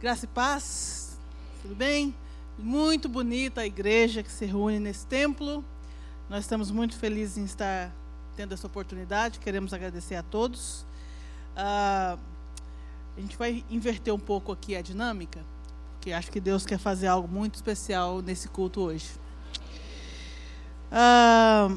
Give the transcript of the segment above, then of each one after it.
Graça e paz, tudo bem? Muito bonita a igreja que se reúne nesse templo. Nós estamos muito felizes em estar tendo essa oportunidade, queremos agradecer a todos. Ah, a gente vai inverter um pouco aqui a dinâmica, porque acho que Deus quer fazer algo muito especial nesse culto hoje. Ah,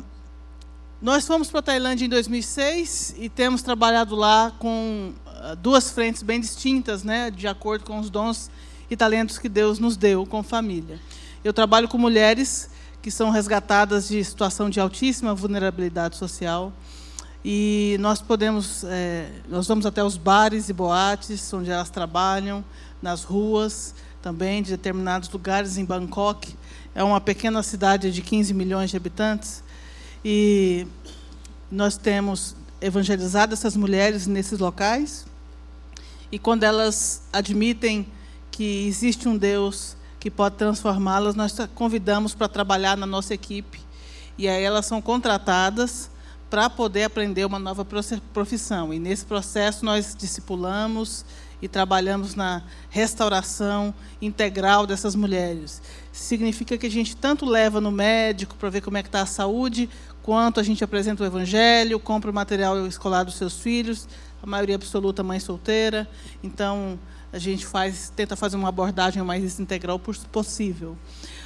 nós fomos para a Tailândia em 2006 e temos trabalhado lá com duas frentes bem distintas, né, de acordo com os dons e talentos que Deus nos deu com família. Eu trabalho com mulheres que são resgatadas de situação de altíssima vulnerabilidade social e nós podemos, é, nós vamos até os bares e boates onde elas trabalham, nas ruas também de determinados lugares em Bangkok. É uma pequena cidade de 15 milhões de habitantes e nós temos evangelizado essas mulheres nesses locais e quando elas admitem que existe um Deus que pode transformá-las, nós convidamos para trabalhar na nossa equipe. E aí elas são contratadas para poder aprender uma nova profissão. E nesse processo nós discipulamos e trabalhamos na restauração integral dessas mulheres. Significa que a gente tanto leva no médico para ver como é que está a saúde, quanto a gente apresenta o evangelho, compra o material escolar dos seus filhos, a maioria absoluta mãe solteira. Então, a gente faz, tenta fazer uma abordagem mais integral possível.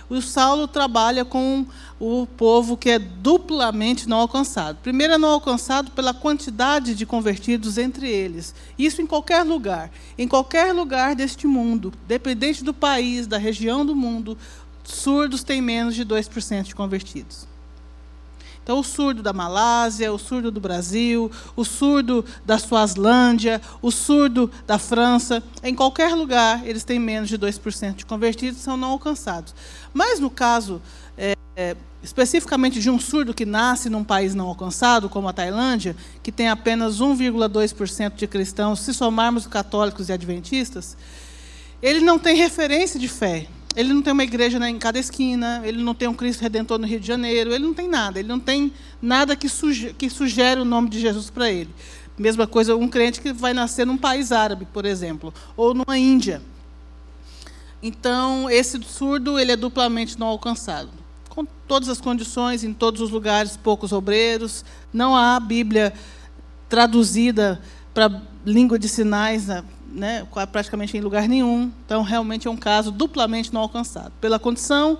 O Saulo trabalha com o povo que é duplamente não alcançado. Primeiro, é não alcançado pela quantidade de convertidos entre eles. Isso em qualquer lugar. Em qualquer lugar deste mundo, dependente do país, da região do mundo, surdos têm menos de 2% de convertidos. Então, o surdo da Malásia, o surdo do Brasil, o surdo da Suazlândia, o surdo da França, em qualquer lugar, eles têm menos de 2% de convertidos, são não alcançados. Mas, no caso é, é, especificamente de um surdo que nasce num país não alcançado, como a Tailândia, que tem apenas 1,2% de cristãos, se somarmos católicos e adventistas, ele não tem referência de fé. Ele não tem uma igreja em cada esquina, ele não tem um Cristo Redentor no Rio de Janeiro, ele não tem nada, ele não tem nada que, suge que sugere o nome de Jesus para ele. Mesma coisa, um crente que vai nascer num país árabe, por exemplo, ou numa Índia. Então, esse surdo ele é duplamente não alcançado. Com todas as condições, em todos os lugares, poucos obreiros, não há Bíblia traduzida para língua de sinais né? Né, praticamente em lugar nenhum. Então, realmente é um caso duplamente não alcançado. Pela condição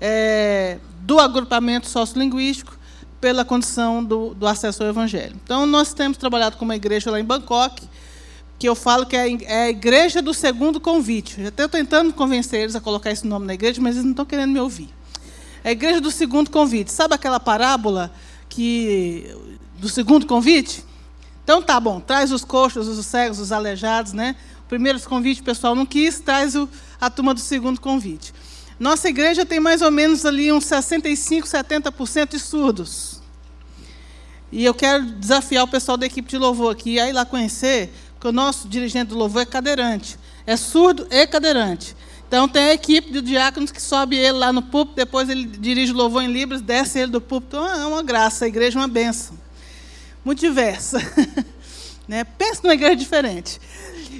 é, do agrupamento sociolinguístico, pela condição do, do, acesso ao Evangelho. Então, nós temos trabalhado com uma igreja lá em Bangkok, que eu falo que é, é a igreja do segundo convite. Até estou tentando convencer eles a colocar esse nome na igreja, mas eles não estão querendo me ouvir. É a igreja do segundo convite. Sabe aquela parábola que do segundo convite? Então tá bom, traz os coxos, os cegos, os aleijados, né? O primeiro convite o pessoal não quis, traz o, a turma do segundo convite. Nossa igreja tem mais ou menos ali uns 65, 70% de surdos. E eu quero desafiar o pessoal da equipe de louvor aqui a ir lá conhecer, porque o nosso dirigente do louvor é cadeirante. É surdo e cadeirante. Então tem a equipe de diáconos que sobe ele lá no púlpito, depois ele dirige o louvor em Libras, desce ele do púlpito. Então é uma graça, a igreja é uma benção muito diversa. né? Pensa numa igreja diferente.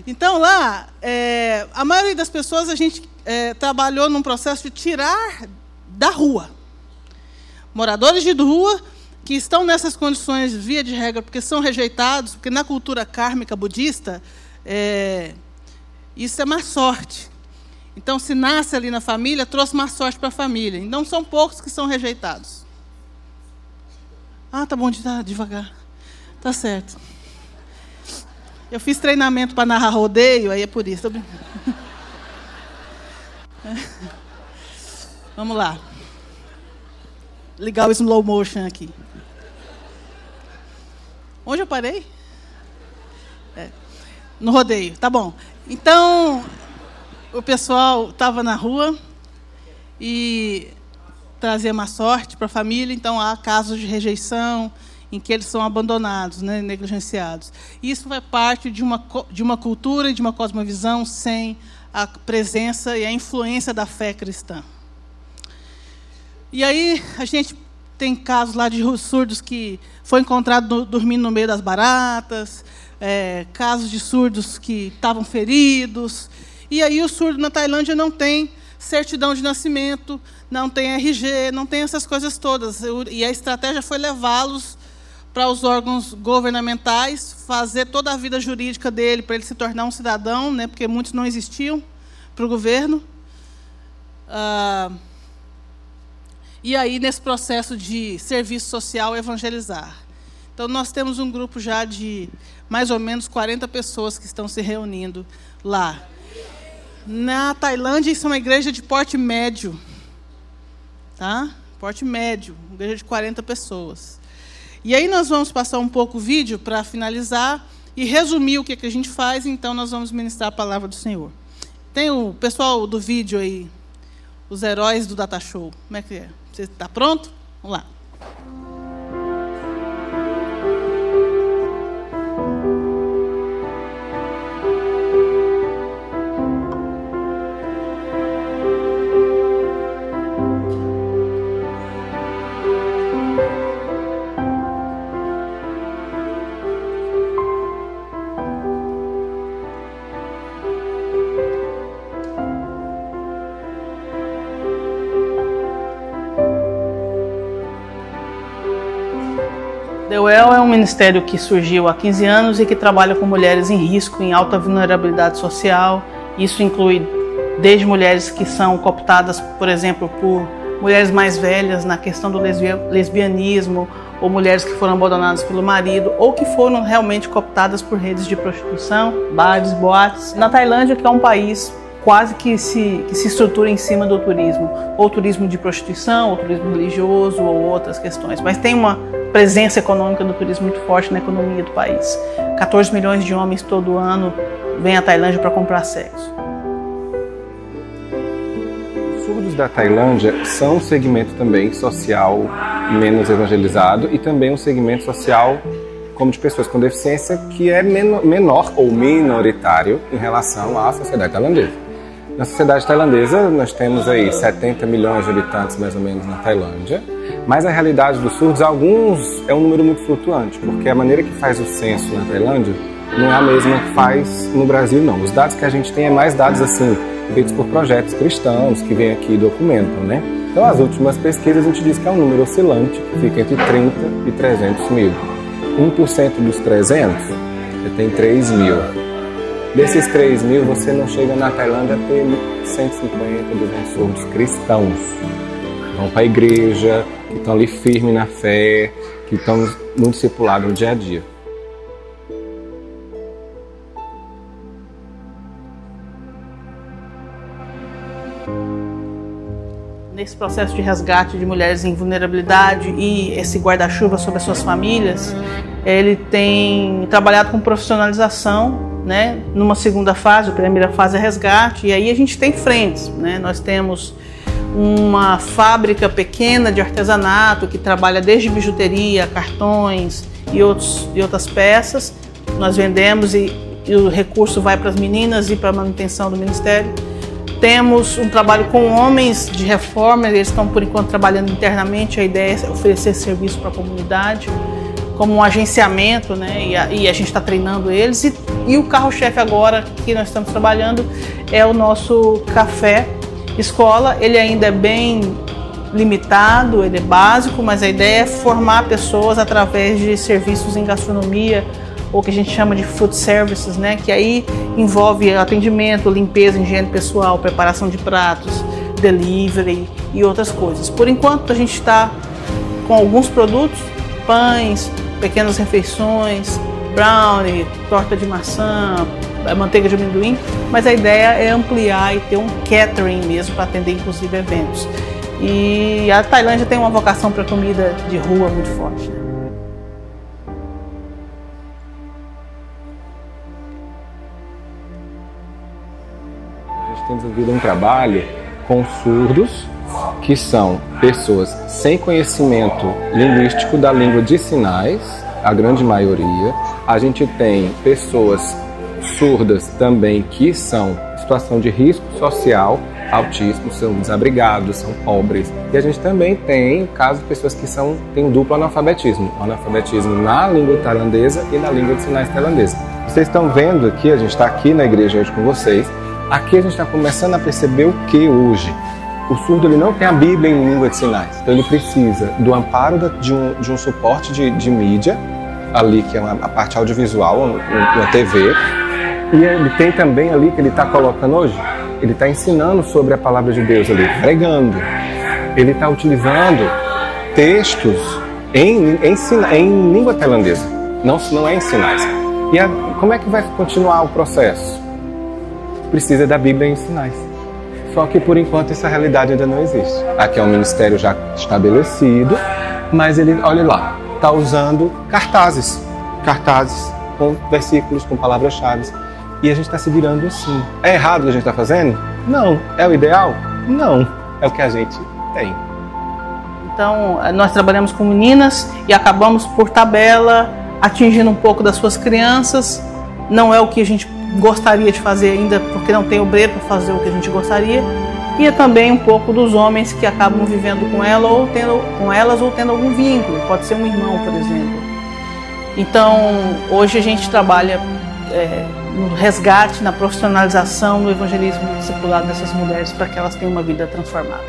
Então, lá, é, a maioria das pessoas a gente é, trabalhou num processo de tirar da rua. Moradores de rua que estão nessas condições, via de regra, porque são rejeitados, porque na cultura kármica budista, é, isso é má sorte. Então, se nasce ali na família, trouxe má sorte para a família. Então, são poucos que são rejeitados. Ah, tá bom, tá devagar. Tá certo. Eu fiz treinamento para narrar rodeio, aí é por isso. Vamos lá. Ligar o slow motion aqui. Onde eu parei? É. No rodeio, tá bom. Então, o pessoal estava na rua e trazia má sorte para a família, então há casos de rejeição, em que eles são abandonados, né, negligenciados. Isso é parte de uma, de uma cultura e de uma cosmovisão sem a presença e a influência da fé cristã. E aí a gente tem casos lá de surdos que foi encontrado dormindo no meio das baratas, é, casos de surdos que estavam feridos. E aí o surdo na Tailândia não tem certidão de nascimento, não tem RG, não tem essas coisas todas. E a estratégia foi levá-los para os órgãos governamentais, fazer toda a vida jurídica dele para ele se tornar um cidadão, né, porque muitos não existiam para o governo. Ah, e aí, nesse processo de serviço social, evangelizar. Então, nós temos um grupo já de mais ou menos 40 pessoas que estão se reunindo lá. Na Tailândia, isso é uma igreja de porte médio. Tá? Porte médio, igreja de 40 pessoas. E aí nós vamos passar um pouco o vídeo para finalizar e resumir o que, que a gente faz, então nós vamos ministrar a palavra do Senhor. Tem o pessoal do vídeo aí, os heróis do Data Show. Como é que é? Você está pronto? Vamos lá. Ministério que surgiu há 15 anos e que trabalha com mulheres em risco, em alta vulnerabilidade social. Isso inclui desde mulheres que são cooptadas, por exemplo, por mulheres mais velhas na questão do lesbianismo, ou mulheres que foram abandonadas pelo marido, ou que foram realmente cooptadas por redes de prostituição, bares, boates. Na Tailândia, que é um país quase que se, que se estrutura em cima do turismo, ou turismo de prostituição, ou turismo religioso, ou outras questões. Mas tem uma presença econômica do turismo muito forte na economia do país. 14 milhões de homens todo ano vêm à Tailândia para comprar sexo. Os surdos da Tailândia são um segmento também social menos evangelizado e também um segmento social como de pessoas com deficiência que é menor ou minoritário em relação à sociedade tailandesa. Na sociedade tailandesa, nós temos aí 70 milhões de habitantes mais ou menos na Tailândia, mas a realidade dos surdos, alguns é um número muito flutuante, porque a maneira que faz o censo na Tailândia não é a mesma que faz no Brasil, não. Os dados que a gente tem é mais dados assim, feitos por projetos cristãos que vêm aqui e documentam, né? Então, as últimas pesquisas a gente diz que é um número oscilante, que fica entre 30 e 300 mil. 1% dos 300, você tem 3 mil. Desses 3 mil, você não chega na Tailândia a ter 150, 200 surdos cristãos. Vão para a igreja, que estão ali firmes na fé, que estão no discipulado no dia a dia. Nesse processo de resgate de mulheres em vulnerabilidade e esse guarda-chuva sobre as suas famílias, ele tem trabalhado com profissionalização né? Numa segunda fase, a primeira fase é resgate, e aí a gente tem frentes, né? Nós temos uma fábrica pequena de artesanato que trabalha desde bijuteria, cartões e, outros, e outras peças. Nós vendemos e, e o recurso vai para as meninas e para a manutenção do ministério. Temos um trabalho com homens de reforma, eles estão por enquanto trabalhando internamente. A ideia é oferecer serviço para a comunidade, como um agenciamento, né? E a, e a gente está treinando eles. E, e o carro-chefe agora que nós estamos trabalhando é o nosso café escola. Ele ainda é bem limitado, ele é básico, mas a ideia é formar pessoas através de serviços em gastronomia, ou que a gente chama de food services, né? Que aí envolve atendimento, limpeza, higiene pessoal, preparação de pratos, delivery e outras coisas. Por enquanto a gente está com alguns produtos, pães, pequenas refeições, brownie, torta de maçã, manteiga de amendoim, mas a ideia é ampliar e ter um catering mesmo para atender inclusive eventos. E a Tailândia tem uma vocação para comida de rua muito forte. Né? tem desenvolvido um trabalho com surdos, que são pessoas sem conhecimento linguístico da língua de sinais, a grande maioria. A gente tem pessoas surdas também que são situação de risco social, autismo, são desabrigados, são pobres. E a gente também tem casos de pessoas que são, têm duplo analfabetismo, analfabetismo na língua tailandesa e na língua de sinais tailandesa. Vocês estão vendo aqui, a gente está aqui na igreja hoje com vocês, Aqui a gente está começando a perceber o que hoje? O surdo ele não tem a Bíblia em língua de sinais, então ele precisa do amparo de um, de um suporte de, de mídia, ali que é uma, a parte audiovisual, uma TV, e ele tem também ali que ele está colocando hoje, ele está ensinando sobre a palavra de Deus ali, pregando. Ele está utilizando textos em, em, em, língua tailandesa, não, não é em sinais. E a, como é que vai continuar o processo? Precisa da Bíblia em sinais. Só que por enquanto essa realidade ainda não existe. Aqui é um ministério já estabelecido, mas ele, olha lá, está usando cartazes, cartazes com versículos, com palavras-chave. E a gente está se virando assim. É errado o que a gente está fazendo? Não. É o ideal? Não. É o que a gente tem. Então, nós trabalhamos com meninas e acabamos por tabela atingindo um pouco das suas crianças. Não é o que a gente gostaria de fazer ainda, porque não tem obreiro para fazer o que a gente gostaria. E é também um pouco dos homens que acabam vivendo com ela ou tendo com elas ou tendo algum vínculo. Pode ser um irmão, por exemplo. Então, hoje a gente trabalha é, no resgate, na profissionalização, no evangelismo discipulado dessas mulheres para que elas tenham uma vida transformada.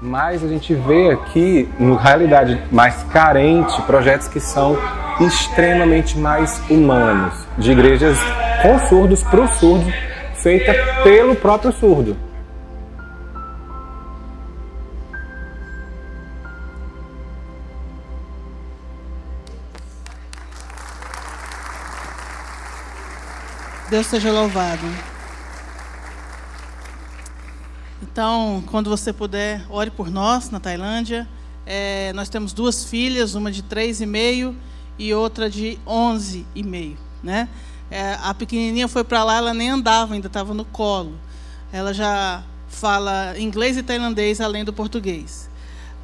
Mas a gente vê aqui, na realidade mais carente, projetos que são extremamente mais humanos, de igrejas com surdos para o surdo, feita pelo próprio surdo. Deus seja louvado. Então, quando você puder, ore por nós na Tailândia. É, nós temos duas filhas, uma de três e meio e outra de onze e meio, né? É, a pequenininha foi para lá, ela nem andava, ainda estava no colo. Ela já fala inglês e tailandês além do português.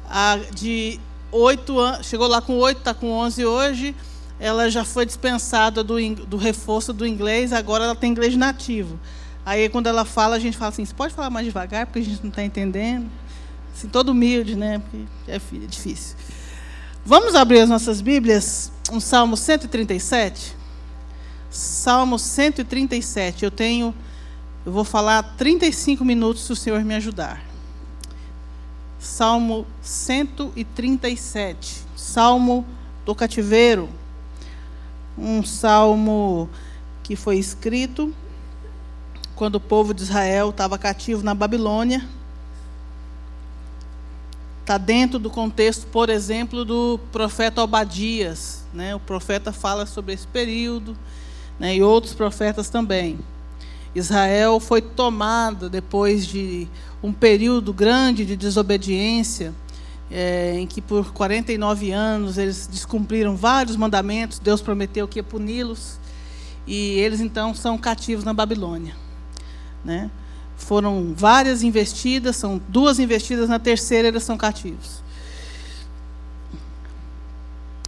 A de oito anos, chegou lá com oito, está com onze hoje ela já foi dispensada do, do reforço do inglês, agora ela tem inglês nativo. Aí, quando ela fala, a gente fala assim: você pode falar mais devagar, porque a gente não está entendendo? Assim, todo humilde, né? Porque é, é difícil. Vamos abrir as nossas Bíblias, um Salmo 137. Salmo 137. Eu tenho, eu vou falar 35 minutos se o Senhor me ajudar. Salmo 137. Salmo do cativeiro um salmo que foi escrito quando o povo de Israel estava cativo na Babilônia. Está dentro do contexto, por exemplo, do profeta Obadias. Né? O profeta fala sobre esse período, né? e outros profetas também. Israel foi tomada depois de um período grande de desobediência é, em que por 49 anos eles descumpriram vários mandamentos, Deus prometeu que ia puni-los, e eles então são cativos na Babilônia. Né? Foram várias investidas, são duas investidas, na terceira eles são cativos.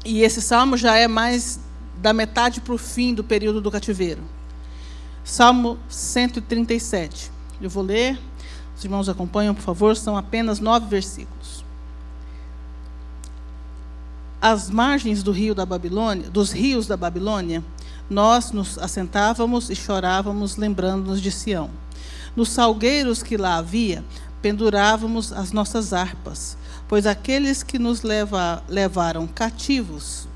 E esse salmo já é mais da metade para o fim do período do cativeiro. Salmo 137. Eu vou ler, os irmãos acompanham, por favor, são apenas nove versículos às margens do rio da Babilônia, dos rios da Babilônia, nós nos assentávamos e chorávamos, lembrando-nos de Sião. Nos salgueiros que lá havia, pendurávamos as nossas harpas, pois aqueles que nos leva, levaram cativos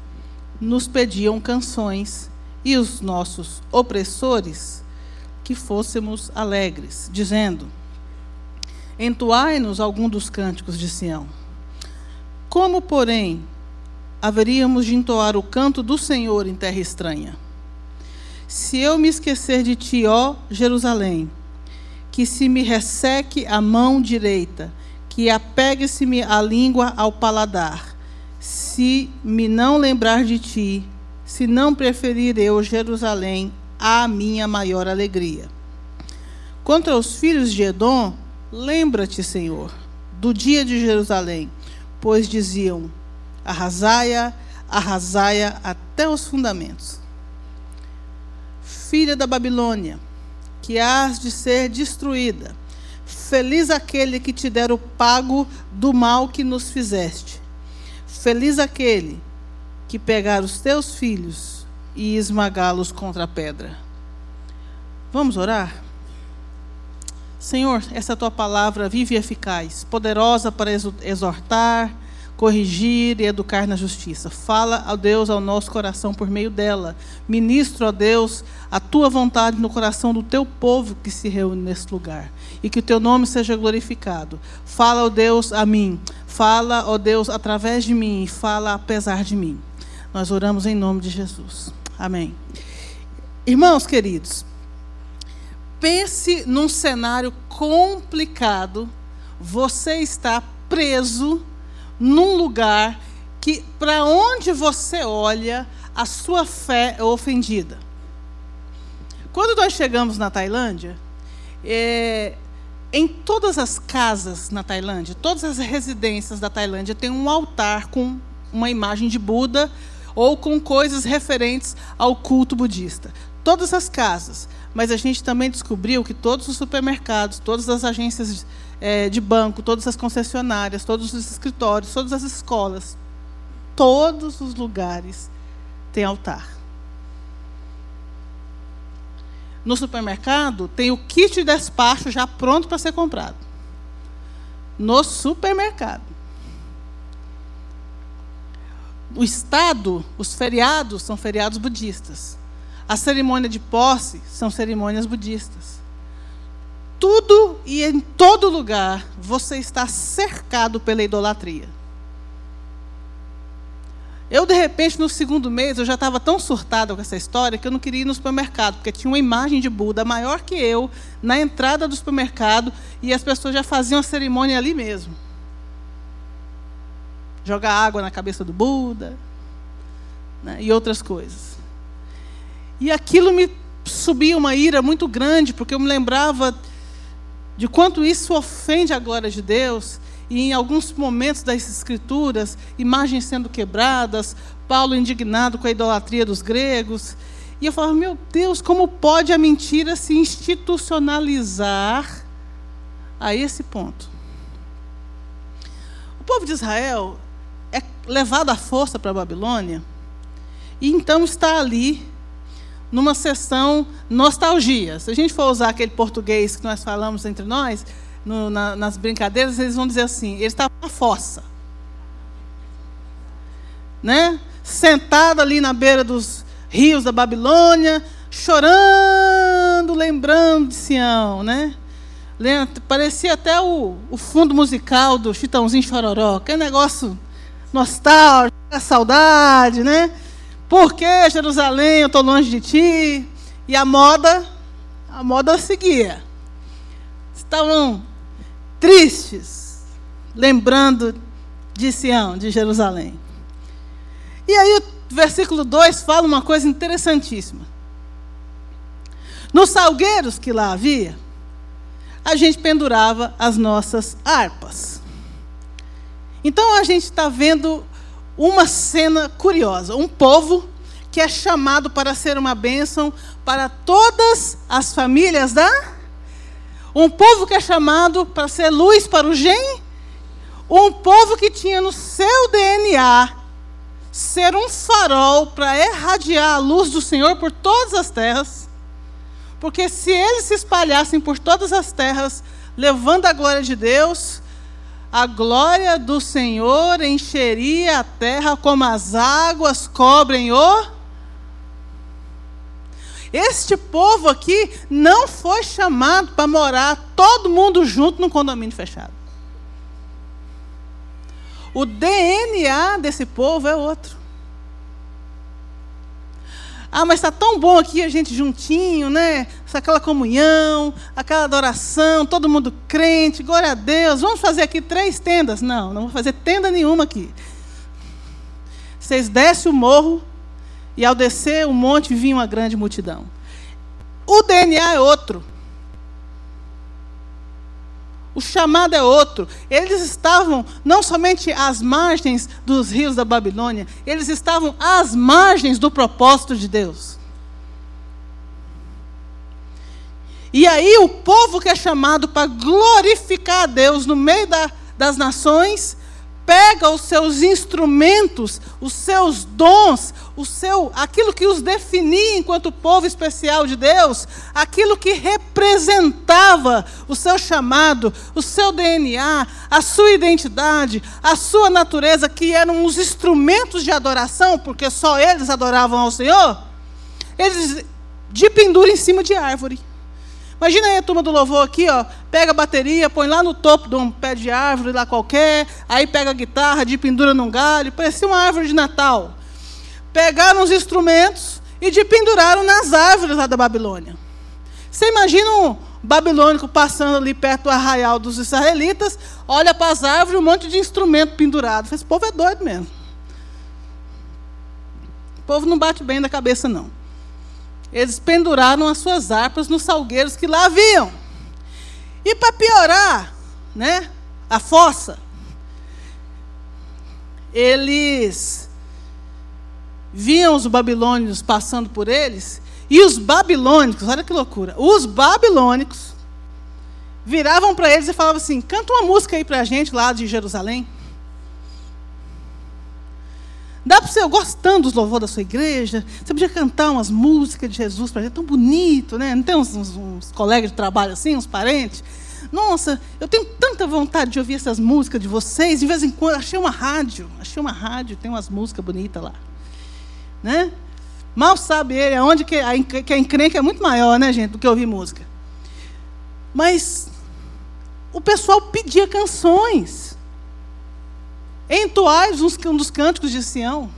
nos pediam canções, e os nossos opressores que fôssemos alegres, dizendo: Entoai-nos algum dos cânticos de Sião. Como, porém, haveríamos de entoar o canto do Senhor em terra estranha. Se eu me esquecer de ti, ó Jerusalém, que se me resseque a mão direita, que apegue-se-me a língua ao paladar, se me não lembrar de ti, se não preferir eu Jerusalém à minha maior alegria. Contra os filhos de Edom, lembra-te, Senhor, do dia de Jerusalém, pois diziam: Arrasaia, arrasaia até os fundamentos. Filha da Babilônia, que hás de ser destruída. Feliz aquele que te der o pago do mal que nos fizeste. Feliz aquele que pegar os teus filhos e esmagá-los contra a pedra. Vamos orar? Senhor, essa tua palavra vive e eficaz, poderosa para exortar, corrigir e educar na justiça. Fala, ó Deus, ao nosso coração por meio dela. Ministro, ó Deus, a tua vontade no coração do teu povo que se reúne nesse lugar. E que o teu nome seja glorificado. Fala, ó Deus, a mim. Fala, ó Deus, através de mim. Fala apesar de mim. Nós oramos em nome de Jesus. Amém. Irmãos queridos, pense num cenário complicado. Você está preso num lugar que, para onde você olha, a sua fé é ofendida. Quando nós chegamos na Tailândia, é, em todas as casas na Tailândia, todas as residências da Tailândia, tem um altar com uma imagem de Buda ou com coisas referentes ao culto budista. Todas as casas. Mas a gente também descobriu que todos os supermercados, todas as agências é, de banco, todas as concessionárias, todos os escritórios, todas as escolas, todos os lugares têm altar. No supermercado tem o kit de despacho já pronto para ser comprado. No supermercado o Estado, os feriados são feriados budistas. A cerimônia de posse são cerimônias budistas. Tudo e em todo lugar você está cercado pela idolatria. Eu, de repente, no segundo mês, eu já estava tão surtada com essa história que eu não queria ir no supermercado, porque tinha uma imagem de Buda maior que eu na entrada do supermercado e as pessoas já faziam a cerimônia ali mesmo jogar água na cabeça do Buda né, e outras coisas. E aquilo me subia uma ira muito grande, porque eu me lembrava de quanto isso ofende a glória de Deus, e em alguns momentos das Escrituras, imagens sendo quebradas, Paulo indignado com a idolatria dos gregos. E eu falava, meu Deus, como pode a mentira se institucionalizar a esse ponto? O povo de Israel é levado à força para a Babilônia, e então está ali numa sessão nostalgia. Se a gente for usar aquele português que nós falamos entre nós, no, na, nas brincadeiras, eles vão dizer assim: ele está na fossa. Né? Sentado ali na beira dos rios da Babilônia, chorando, lembrando de Sião, né? Parecia até o, o fundo musical do Chitãozinho Chororó, que é negócio nostálgica, saudade, né? Por que Jerusalém, eu estou longe de ti? E a moda, a moda seguia. Estavam tristes, lembrando de Sião, de Jerusalém. E aí o versículo 2 fala uma coisa interessantíssima. Nos salgueiros que lá havia, a gente pendurava as nossas harpas. Então a gente está vendo uma cena curiosa: um povo que é chamado para ser uma bênção para todas as famílias da. Um povo que é chamado para ser luz para o gen. Um povo que tinha no seu DNA ser um farol para irradiar a luz do Senhor por todas as terras. Porque se eles se espalhassem por todas as terras, levando a glória de Deus, a glória do Senhor encheria a terra como as águas cobrem o. Este povo aqui não foi chamado para morar todo mundo junto num condomínio fechado. O DNA desse povo é outro. Ah, mas está tão bom aqui a gente juntinho, né? Aquela comunhão, aquela adoração, todo mundo crente, glória a Deus. Vamos fazer aqui três tendas? Não, não vou fazer tenda nenhuma aqui. Vocês descem o morro e ao descer o monte vinha uma grande multidão. O DNA é outro. O chamado é outro. Eles estavam não somente às margens dos rios da Babilônia, eles estavam às margens do propósito de Deus. E aí o povo que é chamado para glorificar a Deus no meio da, das nações, pega os seus instrumentos, os seus dons, o seu, aquilo que os definia enquanto povo especial de Deus, aquilo que representava o seu chamado, o seu DNA, a sua identidade, a sua natureza, que eram os instrumentos de adoração, porque só eles adoravam ao Senhor, eles de pendura em cima de árvore. Imagina aí a turma do louvor aqui, ó, pega a bateria, põe lá no topo de um pé de árvore lá qualquer, aí pega a guitarra, de pendura num galho, parecia uma árvore de Natal. Pegaram os instrumentos e de penduraram nas árvores lá da Babilônia. Você imagina um babilônico passando ali perto do arraial dos israelitas, olha para as árvores, um monte de instrumento pendurado. Esse povo é doido mesmo. O povo não bate bem da cabeça, não eles penduraram as suas harpas nos salgueiros que lá haviam. E para piorar, né, a fossa, eles viam os babilônios passando por eles, e os babilônicos, olha que loucura, os babilônicos viravam para eles e falavam assim: canta uma música aí para a gente lá de Jerusalém. Dá para você, gostando dos louvores da sua igreja, você podia cantar umas músicas de Jesus para gente, tão bonito, né? Não tem uns, uns, uns, colegas de trabalho assim, uns parentes? Nossa, eu tenho tanta vontade de ouvir essas músicas de vocês. De vez em quando, achei uma rádio, achei uma rádio, tem umas músicas bonitas lá. Né? Mal sabe ele aonde que a, que a encrenca é muito maior, né, gente, do que ouvir música. Mas o pessoal pedia canções. Entoais um dos cânticos de Sião.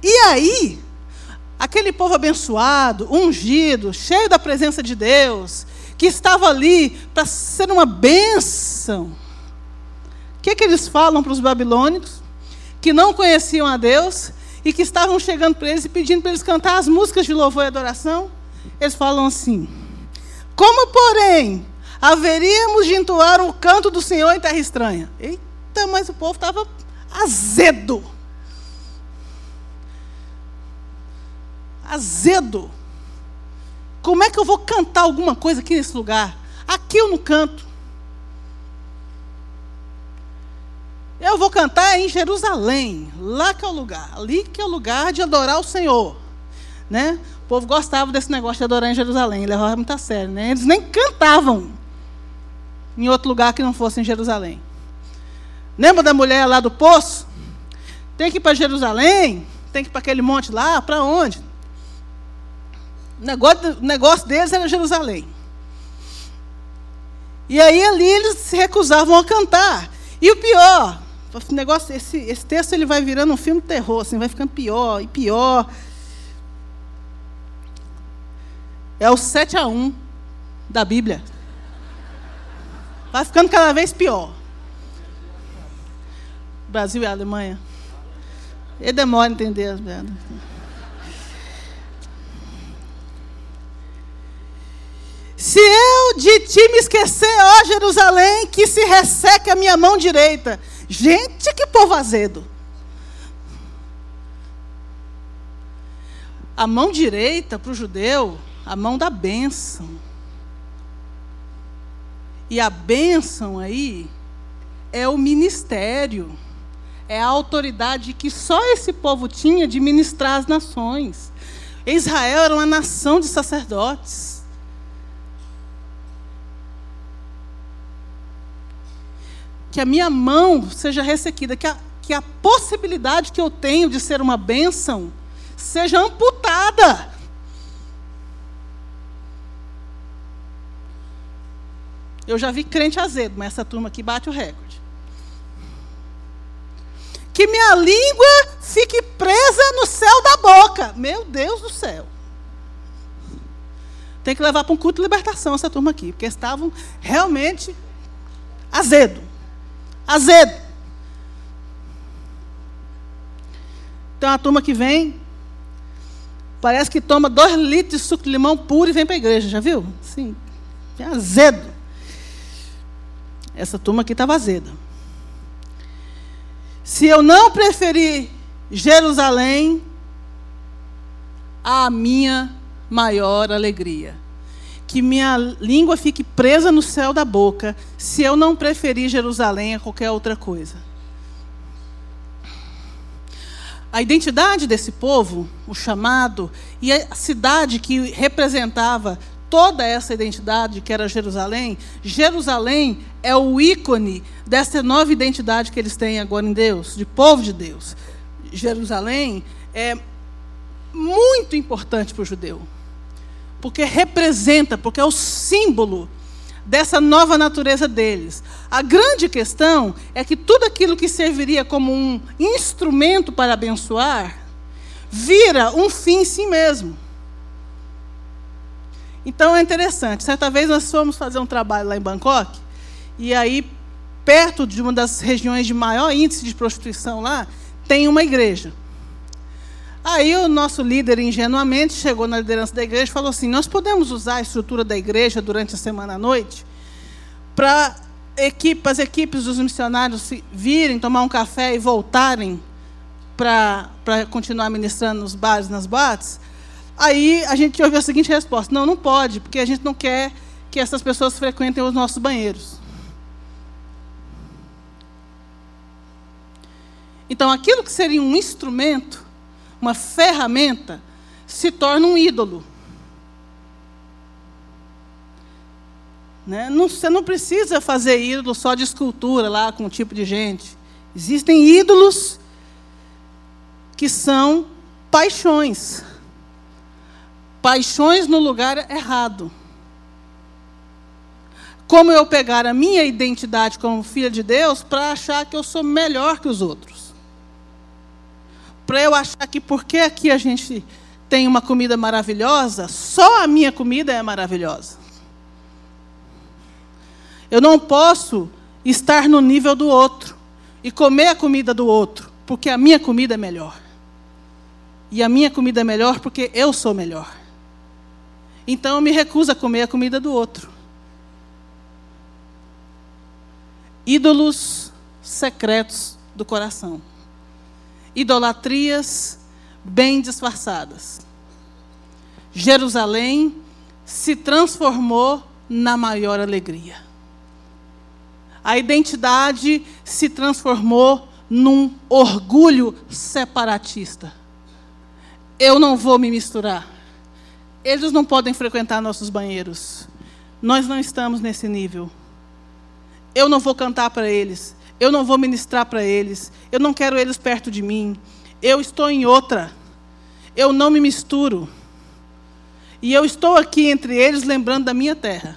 E aí, aquele povo abençoado, ungido, cheio da presença de Deus, que estava ali para ser uma bênção. O que, que eles falam para os babilônicos? Que não conheciam a Deus e que estavam chegando para eles e pedindo para eles cantar as músicas de louvor e adoração? Eles falam assim: Como, porém, haveríamos de entoar o canto do Senhor em terra estranha? Eita! Eita, mas o povo estava azedo. Azedo. Como é que eu vou cantar alguma coisa aqui nesse lugar? Aqui eu não canto. Eu vou cantar em Jerusalém, lá que é o lugar, ali que é o lugar de adorar o Senhor, né? O povo gostava desse negócio de adorar em Jerusalém, levava muito a sério, né? Eles nem cantavam em outro lugar que não fosse em Jerusalém. Lembra da mulher lá do poço? Tem que ir para Jerusalém? Tem que ir para aquele monte lá? Para onde? O negócio, o negócio deles era Jerusalém. E aí ali eles se recusavam a cantar. E o pior, o negócio, esse, esse texto ele vai virando um filme de terror, assim, vai ficando pior e pior. É o 7 a 1 da Bíblia. Vai ficando cada vez pior. Brasil e Alemanha. Ele demora a entender as merdas. Se eu de ti me esquecer, ó Jerusalém, que se resseque a minha mão direita. Gente, que povo azedo. A mão direita para o judeu, a mão da bênção. E a bênção aí é o ministério é a autoridade que só esse povo tinha de ministrar as nações. Israel era uma nação de sacerdotes. Que a minha mão seja ressequida, que a, que a possibilidade que eu tenho de ser uma bênção seja amputada. Eu já vi crente azedo, mas essa turma aqui bate o recorde que minha língua fique presa no céu da boca. Meu Deus do céu. Tem que levar para um culto de libertação essa turma aqui, porque estavam realmente azedo. Azedo. Tem uma turma que vem, parece que toma dois litros de suco de limão puro e vem para a igreja, já viu? Sim, é azedo. Essa turma aqui estava azeda se eu não preferir Jerusalém, a minha maior alegria. Que minha língua fique presa no céu da boca, se eu não preferir Jerusalém a qualquer outra coisa. A identidade desse povo, o chamado, e a cidade que representava toda essa identidade, que era Jerusalém, Jerusalém é o ícone dessa nova identidade que eles têm agora em Deus, de povo de Deus. Jerusalém é muito importante para o judeu, porque representa, porque é o símbolo dessa nova natureza deles. A grande questão é que tudo aquilo que serviria como um instrumento para abençoar, vira um fim em si mesmo. Então é interessante. Certa vez nós fomos fazer um trabalho lá em Bangkok, e aí, perto de uma das regiões de maior índice de prostituição lá, tem uma igreja. Aí o nosso líder, ingenuamente, chegou na liderança da igreja e falou assim: Nós podemos usar a estrutura da igreja durante a semana à noite para equipe, as equipes dos missionários virem, tomar um café e voltarem para continuar ministrando nos bares, nas boates? Aí a gente ouviu a seguinte resposta: Não, não pode, porque a gente não quer que essas pessoas frequentem os nossos banheiros. Então, aquilo que seria um instrumento uma ferramenta, se torna um ídolo. Né? Não, você não precisa fazer ídolo só de escultura lá com um tipo de gente. Existem ídolos que são paixões. Paixões no lugar errado. Como eu pegar a minha identidade como filha de Deus para achar que eu sou melhor que os outros para eu achar que porque aqui a gente tem uma comida maravilhosa, só a minha comida é maravilhosa. Eu não posso estar no nível do outro e comer a comida do outro, porque a minha comida é melhor. E a minha comida é melhor porque eu sou melhor. Então eu me recuso a comer a comida do outro. Ídolos secretos do coração idolatrias bem disfarçadas. Jerusalém se transformou na maior alegria. A identidade se transformou num orgulho separatista. Eu não vou me misturar. Eles não podem frequentar nossos banheiros. Nós não estamos nesse nível. Eu não vou cantar para eles eu não vou ministrar para eles, eu não quero eles perto de mim, eu estou em outra, eu não me misturo. E eu estou aqui entre eles lembrando da minha terra.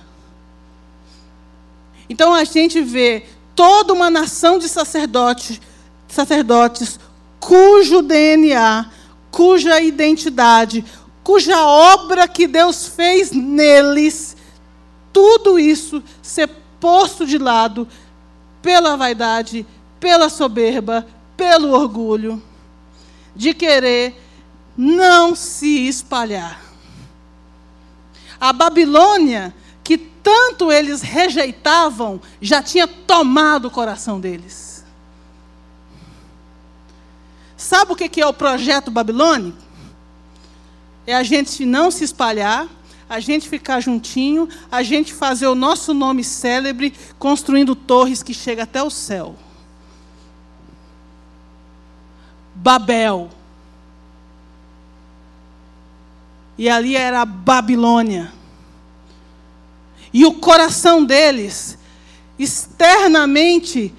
Então a gente vê toda uma nação de sacerdotes, sacerdotes cujo DNA, cuja identidade, cuja obra que Deus fez neles, tudo isso ser posto de lado pela vaidade, pela soberba, pelo orgulho, de querer não se espalhar. A Babilônia, que tanto eles rejeitavam, já tinha tomado o coração deles. Sabe o que é o projeto babilônico? É a gente não se espalhar, a gente ficar juntinho, a gente fazer o nosso nome célebre, construindo torres que chegam até o céu. Babel. E ali era a Babilônia. E o coração deles, externamente,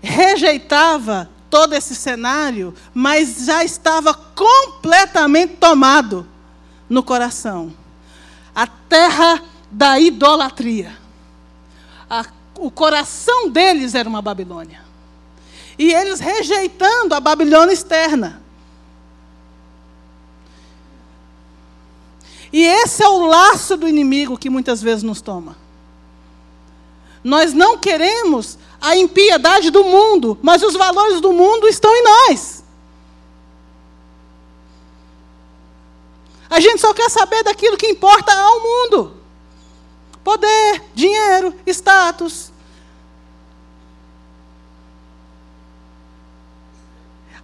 rejeitava todo esse cenário, mas já estava completamente tomado no coração a terra da idolatria. A, o coração deles era uma Babilônia. E eles rejeitando a Babilônia externa. E esse é o laço do inimigo que muitas vezes nos toma. Nós não queremos a impiedade do mundo, mas os valores do mundo estão em nós. A gente só quer saber daquilo que importa ao mundo: poder, dinheiro, status.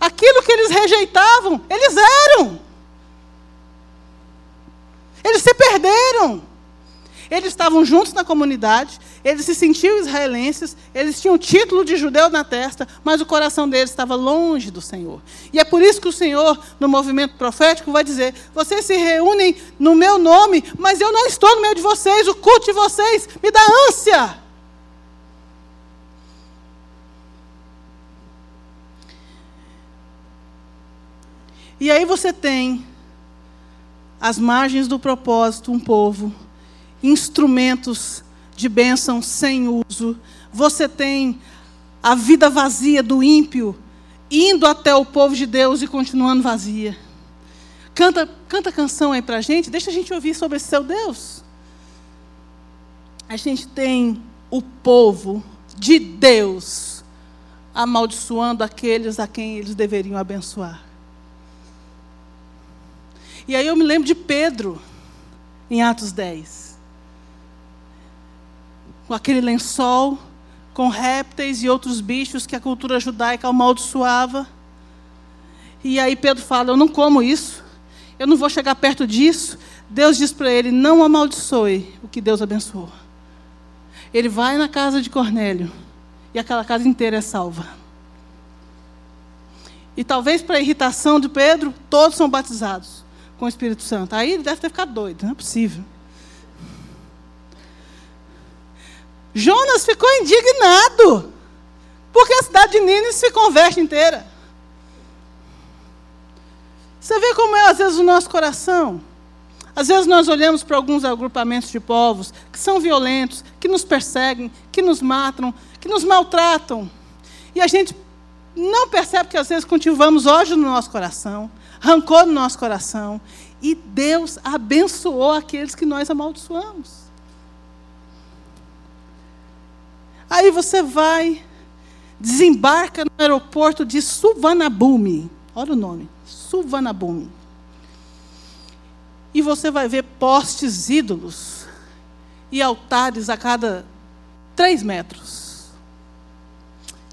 Aquilo que eles rejeitavam, eles eram. Eles se perderam. Eles estavam juntos na comunidade, Eles se sentiam israelenses, eles tinham título de judeu na testa, mas o coração deles estava longe do Senhor. E é por isso que o Senhor, no movimento profético, vai dizer: vocês se reúnem no meu nome, mas eu não estou no meio de vocês, o culto de vocês me dá ânsia. E aí você tem as margens do propósito, um povo, instrumentos de bênção sem uso. Você tem a vida vazia do ímpio indo até o povo de Deus e continuando vazia. Canta, canta canção aí para a gente, deixa a gente ouvir sobre esse seu Deus. A gente tem o povo de Deus amaldiçoando aqueles a quem eles deveriam abençoar. E aí eu me lembro de Pedro, em Atos 10. Com aquele lençol, com répteis e outros bichos que a cultura judaica amaldiçoava. E aí Pedro fala: Eu não como isso, eu não vou chegar perto disso. Deus diz para ele: Não amaldiçoe o que Deus abençoou. Ele vai na casa de Cornélio e aquela casa inteira é salva. E talvez para irritação de Pedro, todos são batizados com o Espírito Santo. Aí ele deve ter ficado doido, não é possível. Jonas ficou indignado, porque a cidade de Nínive se converte inteira. Você vê como é, às vezes, o nosso coração. Às vezes nós olhamos para alguns agrupamentos de povos que são violentos, que nos perseguem, que nos matam, que nos maltratam. E a gente não percebe que às vezes cultivamos ódio no nosso coração, rancor no nosso coração. E Deus abençoou aqueles que nós amaldiçoamos. Aí você vai, desembarca no aeroporto de Suvanabhumi. Olha o nome, Suvanabhumi. E você vai ver postes ídolos e altares a cada três metros.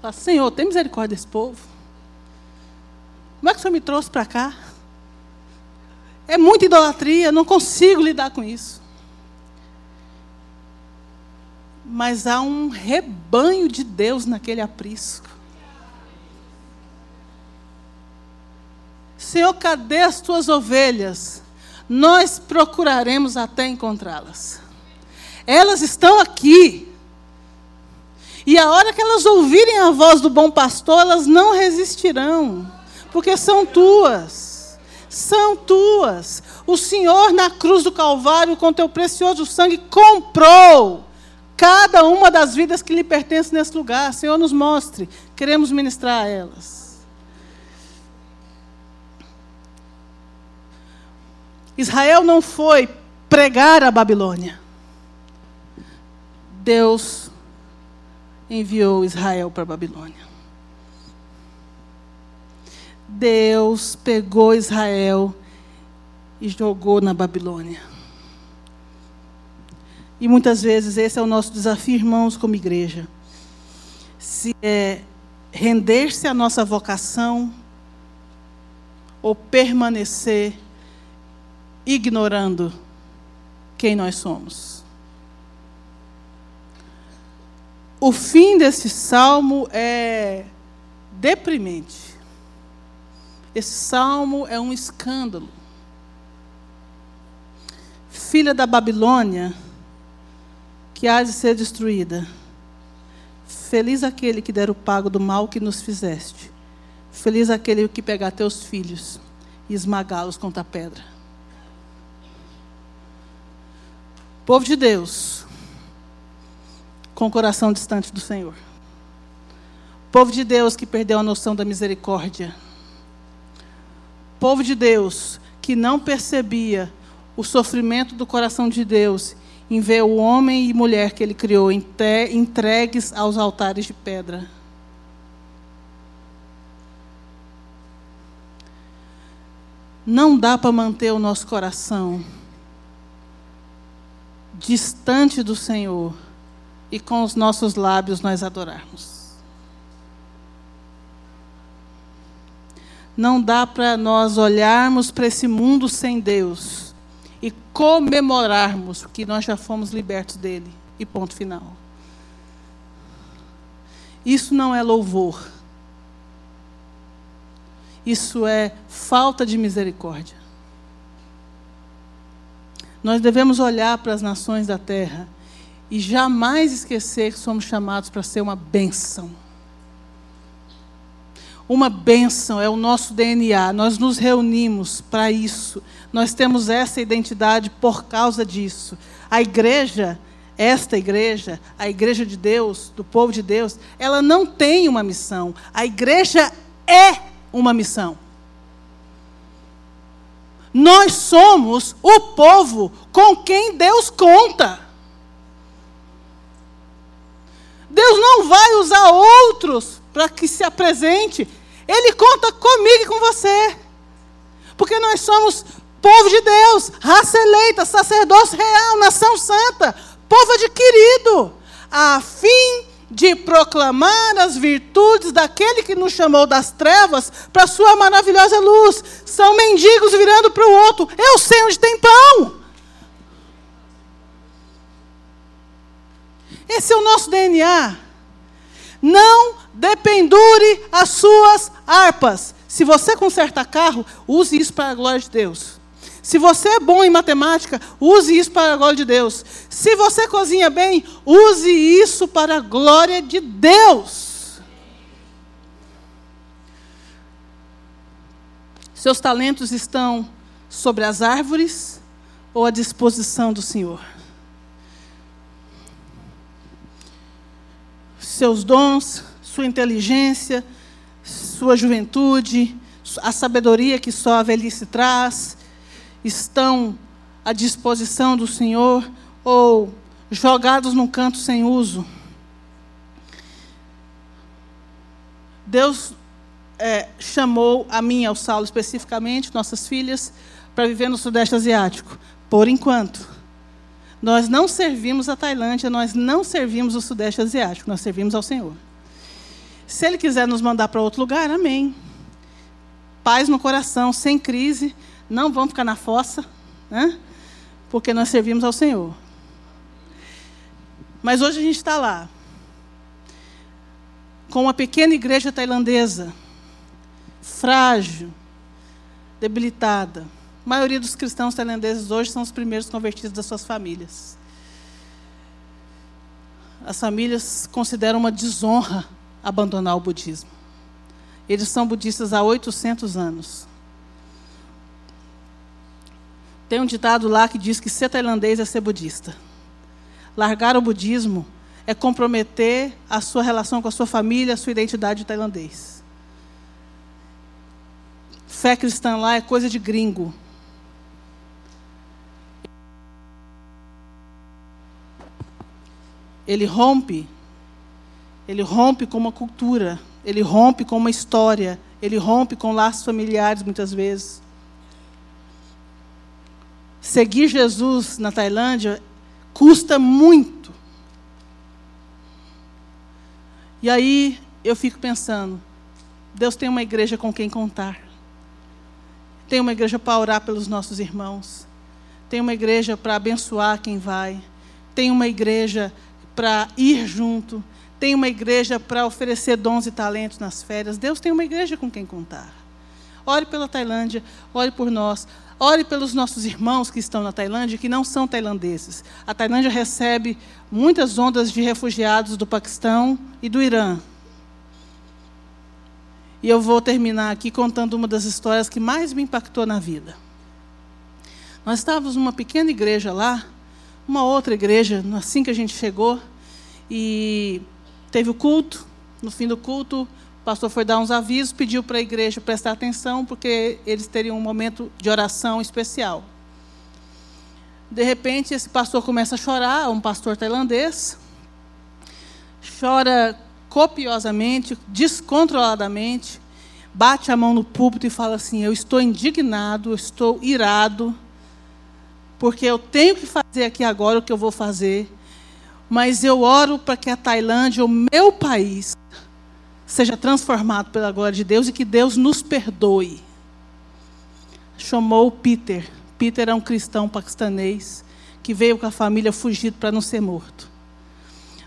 Fala, Senhor, tem misericórdia desse povo. Como é que o Senhor me trouxe para cá? É muita idolatria, não consigo lidar com isso. Mas há um rebanho de Deus naquele aprisco. Senhor, cadê as tuas ovelhas? Nós procuraremos até encontrá-las. Elas estão aqui. E a hora que elas ouvirem a voz do bom pastor, elas não resistirão porque são tuas. São tuas. O Senhor, na cruz do Calvário, com teu precioso sangue, comprou cada uma das vidas que lhe pertencem nesse lugar. Senhor, nos mostre. Queremos ministrar a elas. Israel não foi pregar a Babilônia. Deus enviou Israel para a Babilônia. Deus pegou Israel e jogou na Babilônia. E muitas vezes esse é o nosso desafio, irmãos, como igreja. Se é render-se à nossa vocação ou permanecer ignorando quem nós somos. O fim desse salmo é deprimente. Esse salmo é um escândalo. Filha da Babilônia, que há de ser destruída. Feliz aquele que der o pago do mal que nos fizeste. Feliz aquele que pegar teus filhos e esmagá-los contra a pedra. Povo de Deus, com o coração distante do Senhor. Povo de Deus que perdeu a noção da misericórdia povo de Deus que não percebia o sofrimento do coração de Deus em ver o homem e mulher que ele criou entregues aos altares de pedra. Não dá para manter o nosso coração distante do Senhor e com os nossos lábios nós adorarmos. não dá para nós olharmos para esse mundo sem Deus e comemorarmos que nós já fomos libertos dele. E ponto final. Isso não é louvor. Isso é falta de misericórdia. Nós devemos olhar para as nações da terra e jamais esquecer que somos chamados para ser uma bênção. Uma bênção é o nosso DNA. Nós nos reunimos para isso. Nós temos essa identidade por causa disso. A igreja, esta igreja, a igreja de Deus, do povo de Deus, ela não tem uma missão. A igreja é uma missão. Nós somos o povo com quem Deus conta. Deus não vai usar outros para que se apresente. Ele conta comigo e com você. Porque nós somos povo de Deus, raça eleita, sacerdócio real, nação santa, povo adquirido, a fim de proclamar as virtudes daquele que nos chamou das trevas para a sua maravilhosa luz. São mendigos virando para o outro. Eu sei onde tem pão. Esse é o nosso DNA. Não dependure as suas harpas. Se você conserta carro, use isso para a glória de Deus. Se você é bom em matemática, use isso para a glória de Deus. Se você cozinha bem, use isso para a glória de Deus. Seus talentos estão sobre as árvores ou à disposição do Senhor? Seus dons, sua inteligência, sua juventude, a sabedoria que só a velhice traz, estão à disposição do Senhor ou jogados num canto sem uso. Deus é, chamou a mim ao Saulo especificamente, nossas filhas, para viver no Sudeste Asiático. Por enquanto, nós não servimos a Tailândia, nós não servimos o Sudeste Asiático, nós servimos ao Senhor. Se Ele quiser nos mandar para outro lugar, amém. Paz no coração, sem crise, não vamos ficar na fossa, né? porque nós servimos ao Senhor. Mas hoje a gente está lá, com uma pequena igreja tailandesa, frágil, debilitada. Maioria dos cristãos tailandeses hoje são os primeiros convertidos das suas famílias. As famílias consideram uma desonra abandonar o budismo. Eles são budistas há 800 anos. Tem um ditado lá que diz que ser tailandês é ser budista. Largar o budismo é comprometer a sua relação com a sua família, a sua identidade de tailandês. Fé cristã lá é coisa de gringo. Ele rompe, ele rompe com uma cultura, ele rompe com uma história, ele rompe com laços familiares muitas vezes. Seguir Jesus na Tailândia custa muito. E aí eu fico pensando, Deus tem uma igreja com quem contar. Tem uma igreja para orar pelos nossos irmãos. Tem uma igreja para abençoar quem vai. Tem uma igreja para ir junto. Tem uma igreja para oferecer dons e talentos nas férias. Deus tem uma igreja com quem contar. Ore pela Tailândia, ore por nós. Ore pelos nossos irmãos que estão na Tailândia, que não são tailandeses. A Tailândia recebe muitas ondas de refugiados do Paquistão e do Irã. E eu vou terminar aqui contando uma das histórias que mais me impactou na vida. Nós estávamos numa pequena igreja lá, uma outra igreja, assim que a gente chegou, e teve o culto. No fim do culto, o pastor foi dar uns avisos, pediu para a igreja prestar atenção, porque eles teriam um momento de oração especial. De repente, esse pastor começa a chorar, um pastor tailandês, chora copiosamente, descontroladamente, bate a mão no púlpito e fala assim: Eu estou indignado, eu estou irado, porque eu tenho que fazer aqui agora o que eu vou fazer, mas eu oro para que a Tailândia, o meu país, seja transformado pela glória de Deus e que Deus nos perdoe. Chamou Peter. Peter é um cristão paquistanês que veio com a família fugido para não ser morto.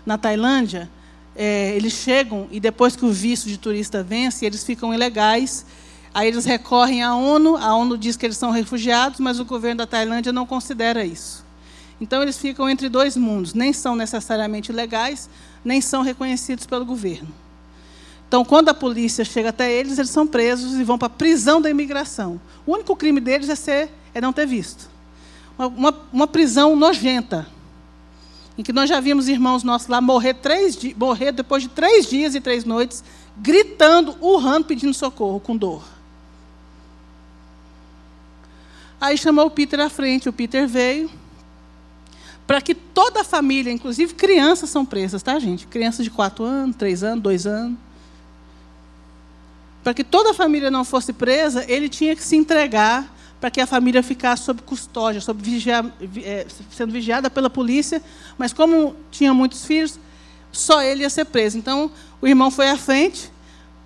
Na Tailândia, é, eles chegam e depois que o visto de turista vence, eles ficam ilegais. Aí eles recorrem à ONU, a ONU diz que eles são refugiados, mas o governo da Tailândia não considera isso. Então eles ficam entre dois mundos, nem são necessariamente legais, nem são reconhecidos pelo governo. Então, quando a polícia chega até eles, eles são presos e vão para a prisão da imigração. O único crime deles é, ser, é não ter visto. Uma, uma, uma prisão nojenta em que nós já vimos irmãos nossos lá morrer, três morrer depois de três dias e três noites, gritando, urrando, pedindo socorro, com dor. Aí chamou o Peter à frente, o Peter veio, para que toda a família, inclusive crianças são presas, tá, gente? Crianças de quatro anos, três anos, dois anos. Para que toda a família não fosse presa, ele tinha que se entregar para que a família ficasse sob custódia, sob vigia, é, sendo vigiada pela polícia, mas como tinha muitos filhos, só ele ia ser preso. Então, o irmão foi à frente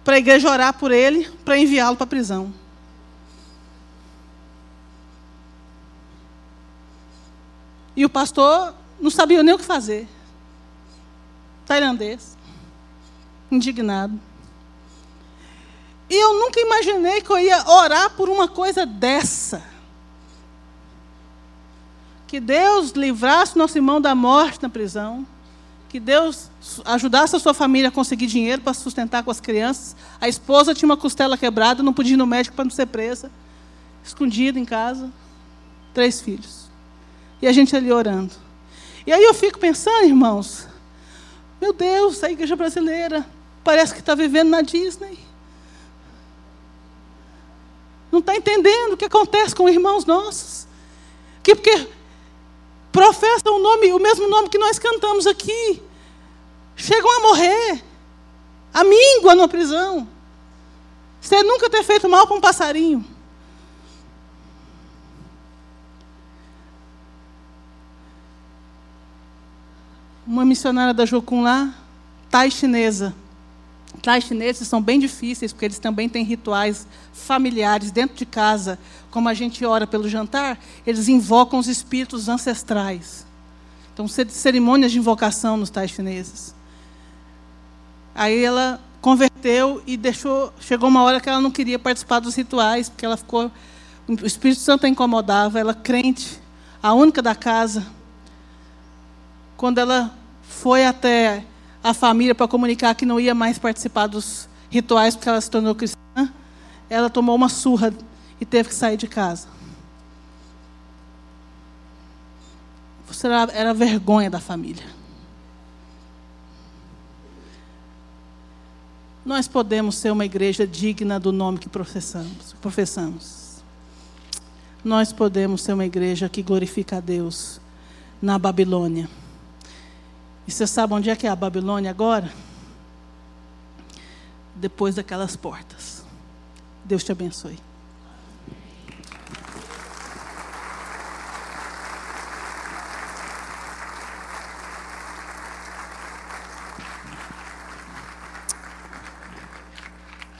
para a igreja orar por ele, para enviá-lo para a prisão. E o pastor não sabia nem o que fazer. Tailandês, indignado. E eu nunca imaginei que eu ia orar por uma coisa dessa. Que Deus livrasse nosso irmão da morte na prisão. Que Deus ajudasse a sua família a conseguir dinheiro para sustentar com as crianças. A esposa tinha uma costela quebrada, não podia ir no médico para não ser presa. Escondida em casa. Três filhos. E a gente ali orando. E aí eu fico pensando, irmãos, meu Deus, a igreja brasileira parece que está vivendo na Disney. Não está entendendo o que acontece com irmãos nossos. Que porque professam o nome, o mesmo nome que nós cantamos aqui. Chegam a morrer. A míngua na prisão. Você nunca ter feito mal para um passarinho. Uma missionária da Jocum lá, tai chinesa. Tais chineses são bem difíceis, porque eles também têm rituais familiares dentro de casa. Como a gente ora pelo jantar, eles invocam os espíritos ancestrais. Então, cerimônias de invocação nos tais chineses. Aí ela converteu e deixou. Chegou uma hora que ela não queria participar dos rituais, porque ela ficou. O Espírito Santo a incomodava, ela crente, a única da casa. Quando ela foi até a família para comunicar que não ia mais participar dos rituais porque ela se tornou cristã, ela tomou uma surra e teve que sair de casa. Era, era vergonha da família. Nós podemos ser uma igreja digna do nome que professamos. professamos. Nós podemos ser uma igreja que glorifica a Deus na Babilônia. E você sabe onde é que é a Babilônia agora? Depois daquelas portas. Deus te abençoe.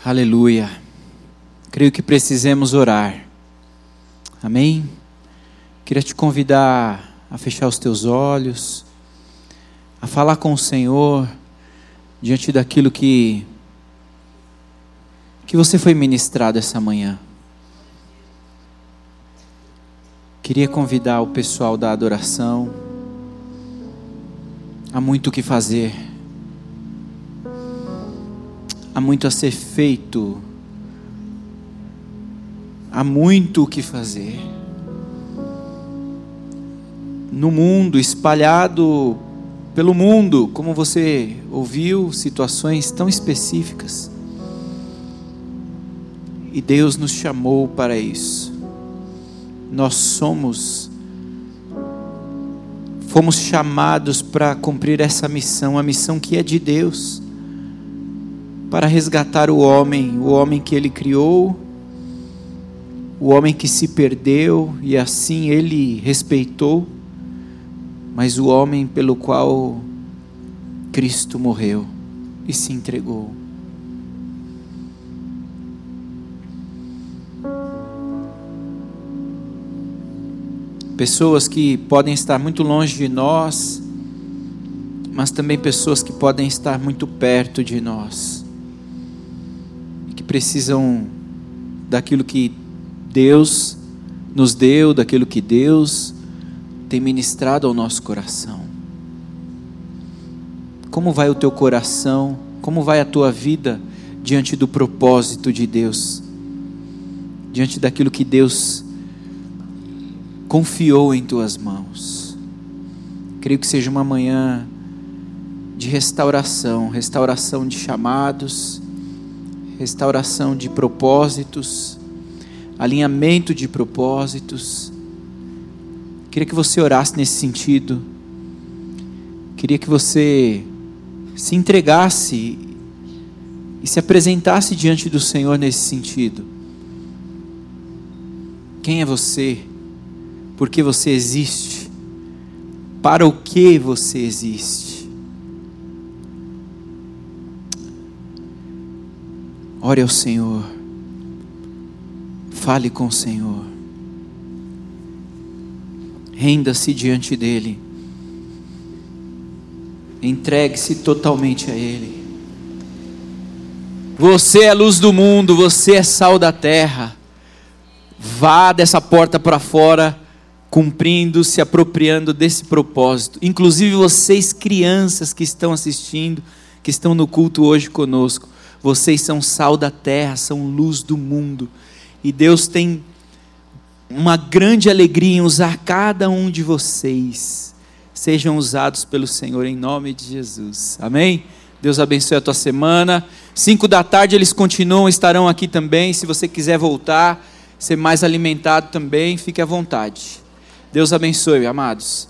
Aleluia. Creio que precisemos orar. Amém? Queria te convidar a fechar os teus olhos a falar com o Senhor diante daquilo que que você foi ministrado essa manhã. Queria convidar o pessoal da adoração. Há muito o que fazer. Há muito a ser feito. Há muito o que fazer. No mundo espalhado pelo mundo, como você ouviu, situações tão específicas. E Deus nos chamou para isso. Nós somos fomos chamados para cumprir essa missão, a missão que é de Deus, para resgatar o homem, o homem que ele criou, o homem que se perdeu e assim ele respeitou mas o homem pelo qual Cristo morreu e se entregou. Pessoas que podem estar muito longe de nós, mas também pessoas que podem estar muito perto de nós que precisam daquilo que Deus nos deu, daquilo que Deus tem ministrado ao nosso coração. Como vai o teu coração? Como vai a tua vida diante do propósito de Deus? Diante daquilo que Deus confiou em tuas mãos. Creio que seja uma manhã de restauração, restauração de chamados, restauração de propósitos, alinhamento de propósitos. Queria que você orasse nesse sentido. Queria que você se entregasse e se apresentasse diante do Senhor nesse sentido. Quem é você? Por que você existe? Para o que você existe? Ore ao Senhor. Fale com o Senhor. Renda-se diante dEle. Entregue-se totalmente a Ele. Você é a luz do mundo, você é sal da terra. Vá dessa porta para fora, cumprindo, se apropriando desse propósito. Inclusive vocês, crianças que estão assistindo, que estão no culto hoje conosco, vocês são sal da terra, são luz do mundo. E Deus tem uma grande alegria em usar cada um de vocês. Sejam usados pelo Senhor em nome de Jesus. Amém? Deus abençoe a tua semana. Cinco da tarde eles continuam, estarão aqui também. Se você quiser voltar, ser mais alimentado também, fique à vontade. Deus abençoe, amados.